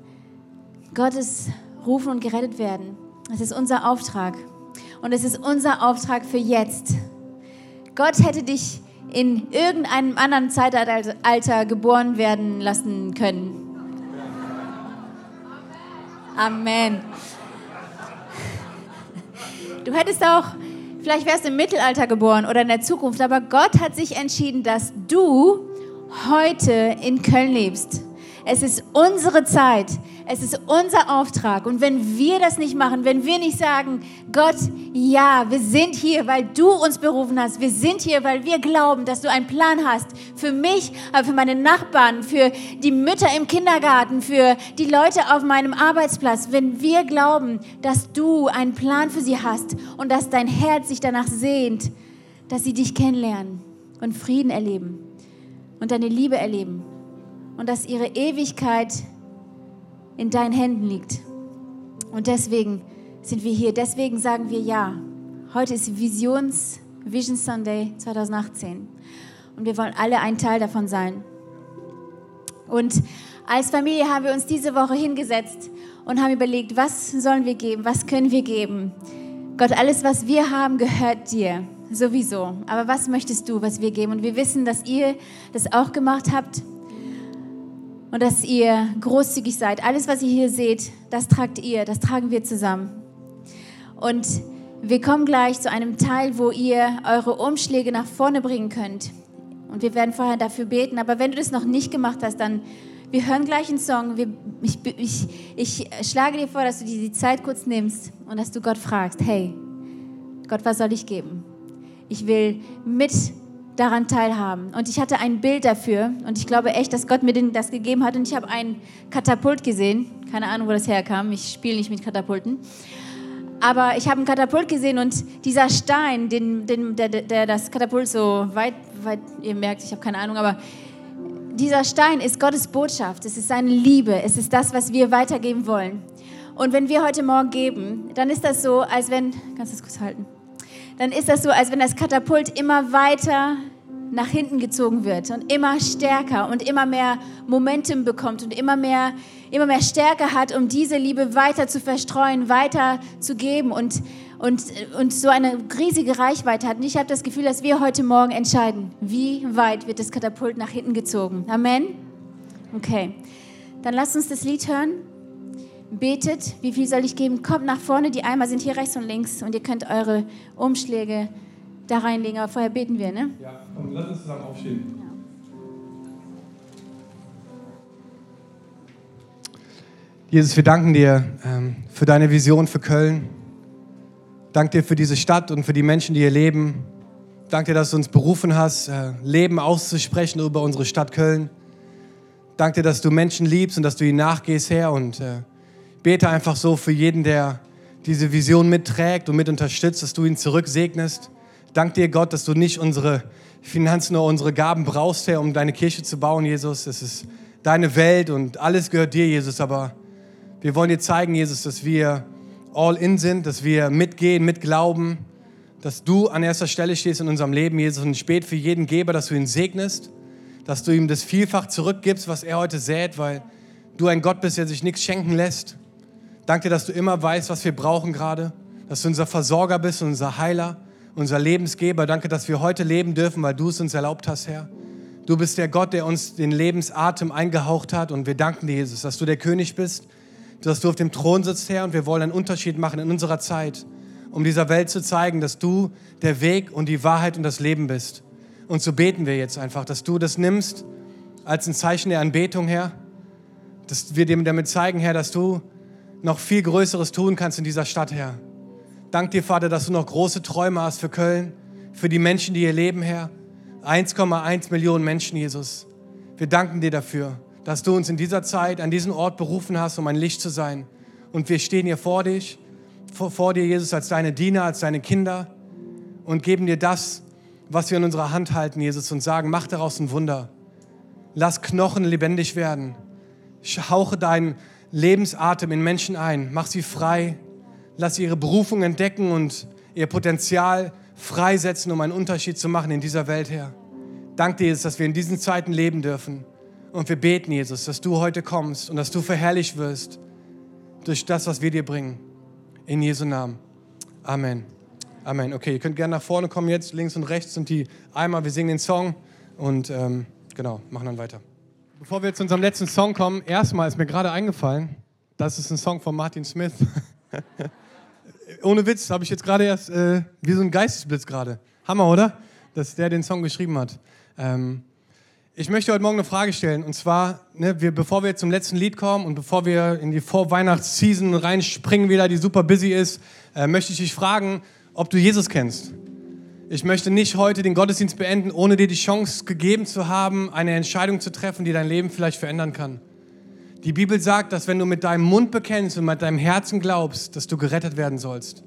Gottes rufen und gerettet werden. Das ist unser Auftrag. Und es ist unser Auftrag für jetzt. Gott hätte dich in irgendeinem anderen Zeitalter geboren werden lassen können. Amen. Du hättest auch, vielleicht wärst du im Mittelalter geboren oder in der Zukunft, aber Gott hat sich entschieden, dass du heute in Köln lebst. Es ist unsere Zeit. Es ist unser Auftrag. Und wenn wir das nicht machen, wenn wir nicht sagen, Gott, ja, wir sind hier, weil du uns berufen hast. Wir sind hier, weil wir glauben, dass du einen Plan hast für mich, für meine Nachbarn, für die Mütter im Kindergarten, für die Leute auf meinem Arbeitsplatz. Wenn wir glauben, dass du einen Plan für sie hast und dass dein Herz sich danach sehnt, dass sie dich kennenlernen und Frieden erleben und deine Liebe erleben und dass ihre Ewigkeit in deinen Händen liegt. Und deswegen sind wir hier, deswegen sagen wir ja. Heute ist Visions Vision Sunday 2018 und wir wollen alle ein Teil davon sein. Und als Familie haben wir uns diese Woche hingesetzt und haben überlegt, was sollen wir geben, was können wir geben. Gott, alles, was wir haben, gehört dir sowieso. Aber was möchtest du, was wir geben? Und wir wissen, dass ihr das auch gemacht habt und dass ihr großzügig seid. Alles, was ihr hier seht, das tragt ihr, das tragen wir zusammen. Und wir kommen gleich zu einem Teil, wo ihr eure Umschläge nach vorne bringen könnt. Und wir werden vorher dafür beten. Aber wenn du das noch nicht gemacht hast, dann Wir hören gleich einen Song. Wir, ich, ich, ich schlage dir vor, dass du dir die Zeit kurz nimmst und dass du Gott fragst, hey, Gott, was soll ich geben? Ich will mit daran teilhaben. Und ich hatte ein Bild dafür und ich glaube echt, dass Gott mir das gegeben hat. Und ich habe ein Katapult gesehen. Keine Ahnung, wo das herkam. Ich spiele nicht mit Katapulten. Aber ich habe ein Katapult gesehen und dieser Stein, den, den, der, der das Katapult so weit, weit, ihr merkt, ich habe keine Ahnung, aber dieser Stein ist Gottes Botschaft. Es ist seine Liebe. Es ist das, was wir weitergeben wollen. Und wenn wir heute Morgen geben, dann ist das so, als wenn, kannst du das kurz halten? Dann ist das so, als wenn das Katapult immer weiter nach hinten gezogen wird und immer stärker und immer mehr Momentum bekommt und immer mehr, immer mehr Stärke hat, um diese Liebe weiter zu verstreuen, weiter zu geben und, und, und so eine riesige Reichweite hat. Und ich habe das Gefühl, dass wir heute Morgen entscheiden, wie weit wird das Katapult nach hinten gezogen. Amen? Okay, dann lasst uns das Lied hören. Betet, wie viel soll ich geben? Kommt nach vorne, die Eimer sind hier rechts und links und ihr könnt eure Umschläge da reinlegen. Aber vorher beten wir, ne? Ja, komm, lass uns zusammen aufstehen. Jesus, wir danken dir ähm, für deine Vision für Köln. Dank dir für diese Stadt und für die Menschen, die hier leben. Dank dir, dass du uns berufen hast, äh, Leben auszusprechen über unsere Stadt Köln. Dank dir, dass du Menschen liebst und dass du ihnen nachgehst, Herr. Und äh, bete einfach so für jeden, der diese Vision mitträgt und mit unterstützt, dass du ihn zurücksegnest. Dank dir, Gott, dass du nicht unsere Finanzen oder unsere Gaben brauchst, Herr, um deine Kirche zu bauen, Jesus. Es ist deine Welt und alles gehört dir, Jesus. Aber wir wollen dir zeigen, Jesus, dass wir all in sind, dass wir mitgehen, mitglauben, dass du an erster Stelle stehst in unserem Leben, Jesus. Und spät für jeden Geber, dass du ihn segnest, dass du ihm das vielfach zurückgibst, was er heute sät, weil du ein Gott bist, der sich nichts schenken lässt. Danke dass du immer weißt, was wir brauchen gerade, dass du unser Versorger bist, unser Heiler, unser Lebensgeber. Danke, dass wir heute leben dürfen, weil du es uns erlaubt hast, Herr. Du bist der Gott, der uns den Lebensatem eingehaucht hat und wir danken dir, Jesus, dass du der König bist dass du auf dem Thron sitzt, Herr, und wir wollen einen Unterschied machen in unserer Zeit, um dieser Welt zu zeigen, dass du der Weg und die Wahrheit und das Leben bist. Und so beten wir jetzt einfach, dass du das nimmst als ein Zeichen der Anbetung, Herr, dass wir dem damit zeigen, Herr, dass du noch viel Größeres tun kannst in dieser Stadt, Herr. Dank dir, Vater, dass du noch große Träume hast für Köln, für die Menschen, die hier leben, Herr. 1,1 Millionen Menschen, Jesus. Wir danken dir dafür dass du uns in dieser Zeit an diesen Ort berufen hast, um ein Licht zu sein. Und wir stehen hier vor dich, vor, vor dir, Jesus, als deine Diener, als deine Kinder und geben dir das, was wir in unserer Hand halten, Jesus, und sagen, mach daraus ein Wunder. Lass Knochen lebendig werden. Hauche deinen Lebensatem in Menschen ein. Mach sie frei. Lass sie ihre Berufung entdecken und ihr Potenzial freisetzen, um einen Unterschied zu machen in dieser Welt, Herr. Dank dir, Jesus, dass wir in diesen Zeiten leben dürfen. Und wir beten, Jesus, dass du heute kommst und dass du verherrlicht wirst durch das, was wir dir bringen. In Jesu Namen. Amen. Amen. Okay, ihr könnt gerne nach vorne kommen jetzt. Links und rechts sind die Eimer. Wir singen den Song und ähm, genau, machen dann weiter. Bevor wir zu unserem letzten Song kommen, erstmal ist mir gerade eingefallen, das ist ein Song von Martin Smith. Ohne Witz, habe ich jetzt gerade erst, äh, wie so ein Geistesblitz gerade. Hammer, oder? Dass der den Song geschrieben hat. Ähm, ich möchte heute Morgen eine Frage stellen. Und zwar, ne, wir, bevor wir zum letzten Lied kommen und bevor wir in die Vorweihnachtsseason reinspringen, wieder, die super busy ist, äh, möchte ich dich fragen, ob du Jesus kennst. Ich möchte nicht heute den Gottesdienst beenden, ohne dir die Chance gegeben zu haben, eine Entscheidung zu treffen, die dein Leben vielleicht verändern kann. Die Bibel sagt, dass wenn du mit deinem Mund bekennst und mit deinem Herzen glaubst, dass du gerettet werden sollst.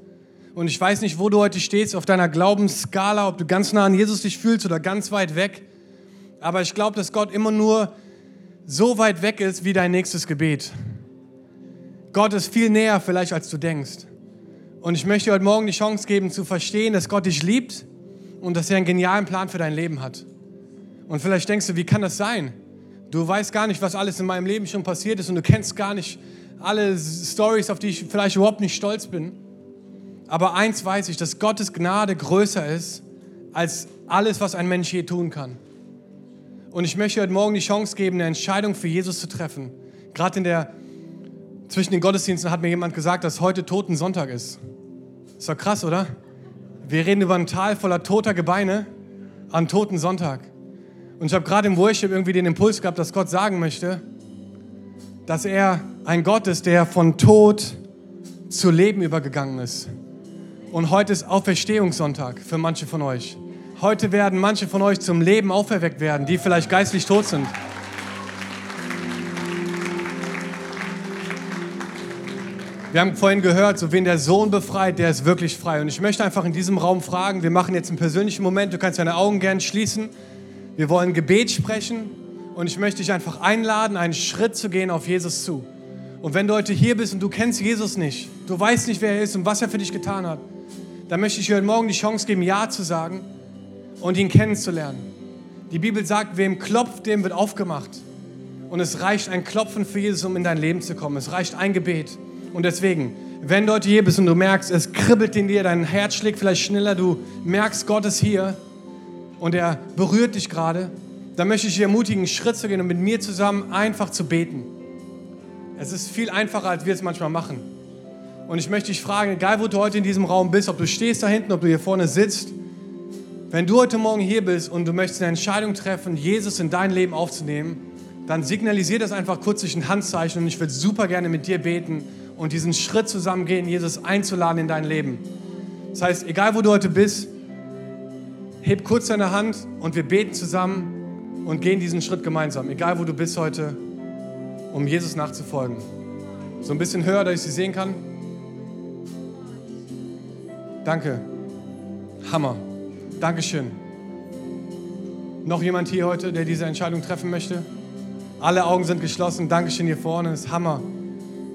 Und ich weiß nicht, wo du heute stehst auf deiner Glaubensskala, ob du ganz nah an Jesus dich fühlst oder ganz weit weg. Aber ich glaube, dass Gott immer nur so weit weg ist wie dein nächstes Gebet. Gott ist viel näher vielleicht, als du denkst. Und ich möchte dir heute Morgen die Chance geben zu verstehen, dass Gott dich liebt und dass er einen genialen Plan für dein Leben hat. Und vielleicht denkst du, wie kann das sein? Du weißt gar nicht, was alles in meinem Leben schon passiert ist und du kennst gar nicht alle Stories, auf die ich vielleicht überhaupt nicht stolz bin. Aber eins weiß ich, dass Gottes Gnade größer ist als alles, was ein Mensch je tun kann. Und ich möchte heute Morgen die Chance geben, eine Entscheidung für Jesus zu treffen. Gerade in der, zwischen den Gottesdiensten hat mir jemand gesagt, dass heute Toten Sonntag ist. Ist doch krass, oder? Wir reden über ein Tal voller toter Gebeine an Toten Sonntag. Und ich habe gerade im Worship irgendwie den Impuls gehabt, dass Gott sagen möchte, dass er ein Gott ist, der von Tod zu Leben übergegangen ist. Und heute ist Auferstehungssonntag für manche von euch. Heute werden manche von euch zum Leben auferweckt werden, die vielleicht geistlich tot sind. Wir haben vorhin gehört, so wen der Sohn befreit, der ist wirklich frei. Und ich möchte einfach in diesem Raum fragen, wir machen jetzt einen persönlichen Moment, du kannst deine Augen gern schließen. Wir wollen Gebet sprechen und ich möchte dich einfach einladen, einen Schritt zu gehen auf Jesus zu. Und wenn du heute hier bist und du kennst Jesus nicht, du weißt nicht, wer er ist und was er für dich getan hat, dann möchte ich dir heute Morgen die Chance geben, Ja zu sagen und ihn kennenzulernen. Die Bibel sagt, wem klopft, dem wird aufgemacht. Und es reicht ein Klopfen für Jesus, um in dein Leben zu kommen. Es reicht ein Gebet. Und deswegen, wenn du heute hier bist und du merkst, es kribbelt in dir, dein Herz schlägt vielleicht schneller, du merkst, Gott ist hier und er berührt dich gerade, dann möchte ich dich ermutigen, einen Schritt zu gehen und mit mir zusammen einfach zu beten. Es ist viel einfacher, als wir es manchmal machen. Und ich möchte dich fragen, egal wo du heute in diesem Raum bist, ob du stehst da hinten, ob du hier vorne sitzt, wenn du heute Morgen hier bist und du möchtest eine Entscheidung treffen, Jesus in dein Leben aufzunehmen, dann signalisier das einfach kurz durch ein Handzeichen und ich würde super gerne mit dir beten und diesen Schritt zusammen gehen, Jesus einzuladen in dein Leben. Das heißt, egal wo du heute bist, heb kurz deine Hand und wir beten zusammen und gehen diesen Schritt gemeinsam. Egal wo du bist heute, um Jesus nachzufolgen. So ein bisschen höher, dass ich sie sehen kann. Danke. Hammer. Dankeschön. Noch jemand hier heute, der diese Entscheidung treffen möchte? Alle Augen sind geschlossen. Dankeschön hier vorne. Ist Hammer.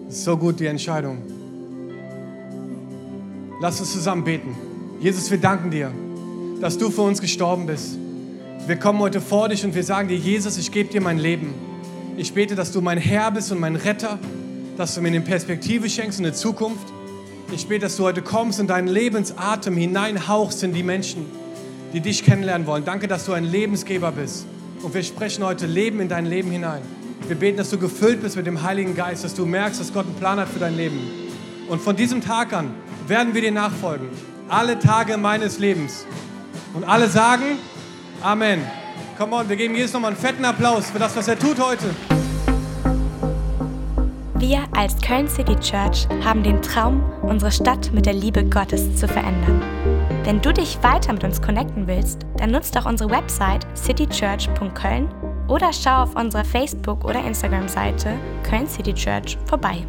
So gut, die Entscheidung. Lass uns zusammen beten. Jesus, wir danken dir, dass du für uns gestorben bist. Wir kommen heute vor dich und wir sagen dir, Jesus, ich gebe dir mein Leben. Ich bete, dass du mein Herr bist und mein Retter, dass du mir eine Perspektive schenkst und eine Zukunft. Ich bete, dass du heute kommst und deinen Lebensatem hineinhauchst in die Menschen, die dich kennenlernen wollen. Danke, dass du ein Lebensgeber bist. Und wir sprechen heute Leben in dein Leben hinein. Wir beten, dass du gefüllt bist mit dem Heiligen Geist, dass du merkst, dass Gott einen Plan hat für dein Leben. Und von diesem Tag an werden wir dir nachfolgen. Alle Tage meines Lebens. Und alle sagen Amen. Komm on, wir geben Jesus nochmal einen fetten Applaus für das, was er tut heute. Wir als Köln City Church haben den Traum, unsere Stadt mit der Liebe Gottes zu verändern. Wenn du dich weiter mit uns connecten willst, dann nutzt doch unsere Website citychurch.köln oder schau auf unserer Facebook- oder Instagram-Seite Köln City Church vorbei.